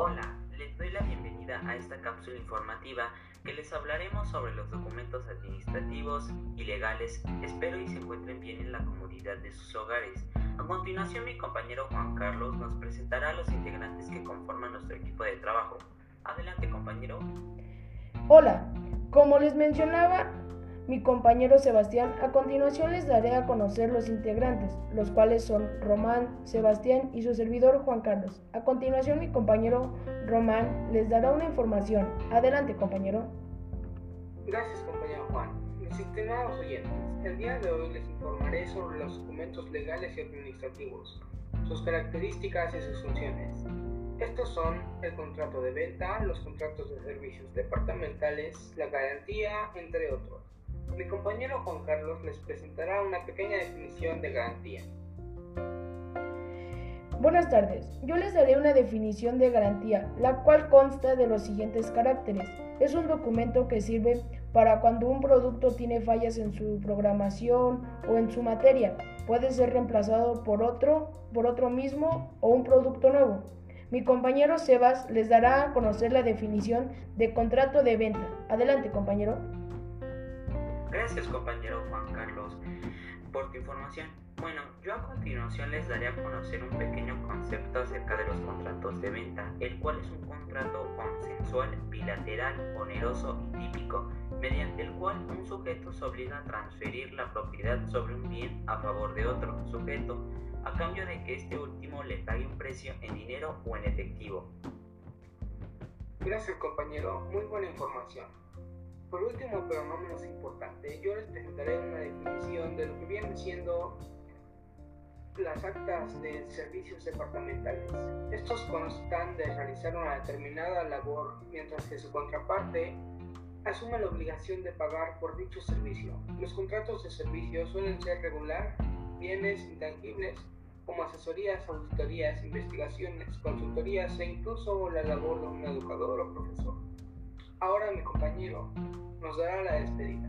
Hola, les doy la bienvenida a esta cápsula informativa que les hablaremos sobre los documentos administrativos y legales. Espero y se encuentren bien en la comodidad de sus hogares. A continuación mi compañero Juan Carlos nos presentará a los integrantes que conforman nuestro equipo de trabajo. Adelante compañero. Hola, como les mencionaba mi compañero Sebastián, a continuación les daré a conocer los integrantes, los cuales son Román, Sebastián y su servidor Juan Carlos. A continuación mi compañero Román les dará una información. Adelante compañero. Gracias compañero Juan. Mis estimados oyentes, el día de hoy les informaré sobre los documentos legales y administrativos, sus características y sus funciones. Estos son el contrato de venta, los contratos de servicios departamentales, la garantía, entre otros. Mi compañero Juan Carlos les presentará una pequeña definición de garantía. Buenas tardes, yo les daré una definición de garantía, la cual consta de los siguientes caracteres. Es un documento que sirve para cuando un producto tiene fallas en su programación o en su materia. Puede ser reemplazado por otro, por otro mismo o un producto nuevo. Mi compañero Sebas les dará a conocer la definición de contrato de venta. Adelante, compañero. Gracias compañero Juan Carlos por tu información. Bueno, yo a continuación les daré a conocer un pequeño concepto acerca de los contratos de venta, el cual es un contrato consensual, bilateral, oneroso y típico, mediante el cual un sujeto se obliga a transferir la propiedad sobre un bien a favor de otro sujeto, a cambio de que este último le pague un precio en dinero o en efectivo. Gracias compañero, muy buena información. Por último, pero no menos importante, yo les presentaré una definición de lo que vienen siendo las actas de servicios departamentales. Estos constan de realizar una determinada labor mientras que su contraparte asume la obligación de pagar por dicho servicio. Los contratos de servicio suelen ser regular, bienes intangibles como asesorías, auditorías, investigaciones, consultorías e incluso la labor de un educador o profesor. Ahora mi compañero nos dará la despedida.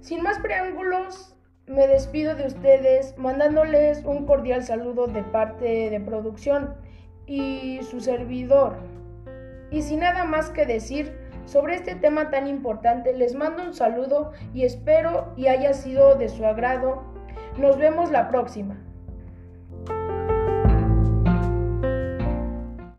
Sin más preámbulos, me despido de ustedes mandándoles un cordial saludo de parte de producción y su servidor. Y sin nada más que decir sobre este tema tan importante, les mando un saludo y espero y haya sido de su agrado. Nos vemos la próxima.